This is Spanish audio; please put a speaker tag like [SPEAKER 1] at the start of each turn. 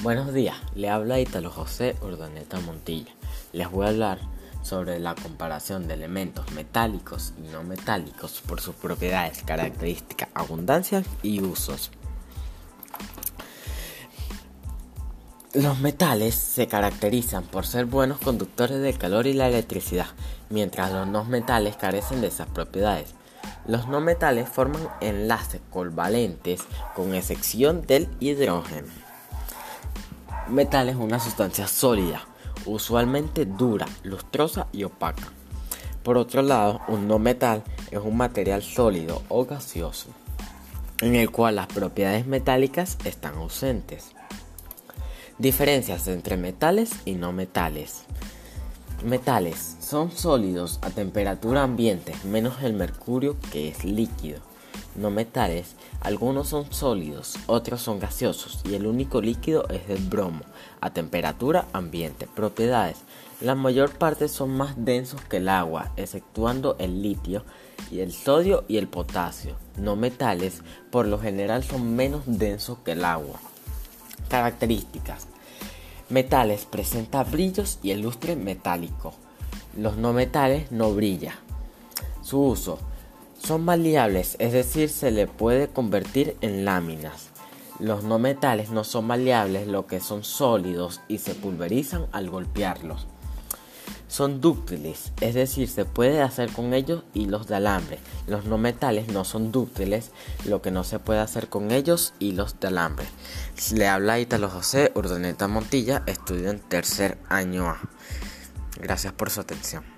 [SPEAKER 1] Buenos días, le habla Italo José Urdaneta Montilla. Les voy a hablar sobre la comparación de elementos metálicos y no metálicos por sus propiedades, características, abundancia y usos. Los metales se caracterizan por ser buenos conductores del calor y la electricidad, mientras los no metales carecen de esas propiedades. Los no metales forman enlaces covalentes con excepción del hidrógeno. Metal es una sustancia sólida, usualmente dura, lustrosa y opaca. Por otro lado, un no metal es un material sólido o gaseoso, en el cual las propiedades metálicas están ausentes. Diferencias entre metales y no metales. Metales son sólidos a temperatura ambiente, menos el mercurio que es líquido no metales, algunos son sólidos, otros son gaseosos y el único líquido es el bromo, a temperatura ambiente. Propiedades. La mayor parte son más densos que el agua, exceptuando el litio y el sodio y el potasio. No metales, por lo general, son menos densos que el agua. Características. Metales presenta brillos y el lustre metálico. Los no metales no brillan. Su uso son maleables, es decir, se le puede convertir en láminas. Los no metales no son maleables, lo que son sólidos y se pulverizan al golpearlos. Son dúctiles, es decir, se puede hacer con ellos hilos de alambre. Los no metales no son dúctiles, lo que no se puede hacer con ellos hilos de alambre. Le habla Italo José Urdaneta Montilla, estudio en tercer año A. Gracias por su atención.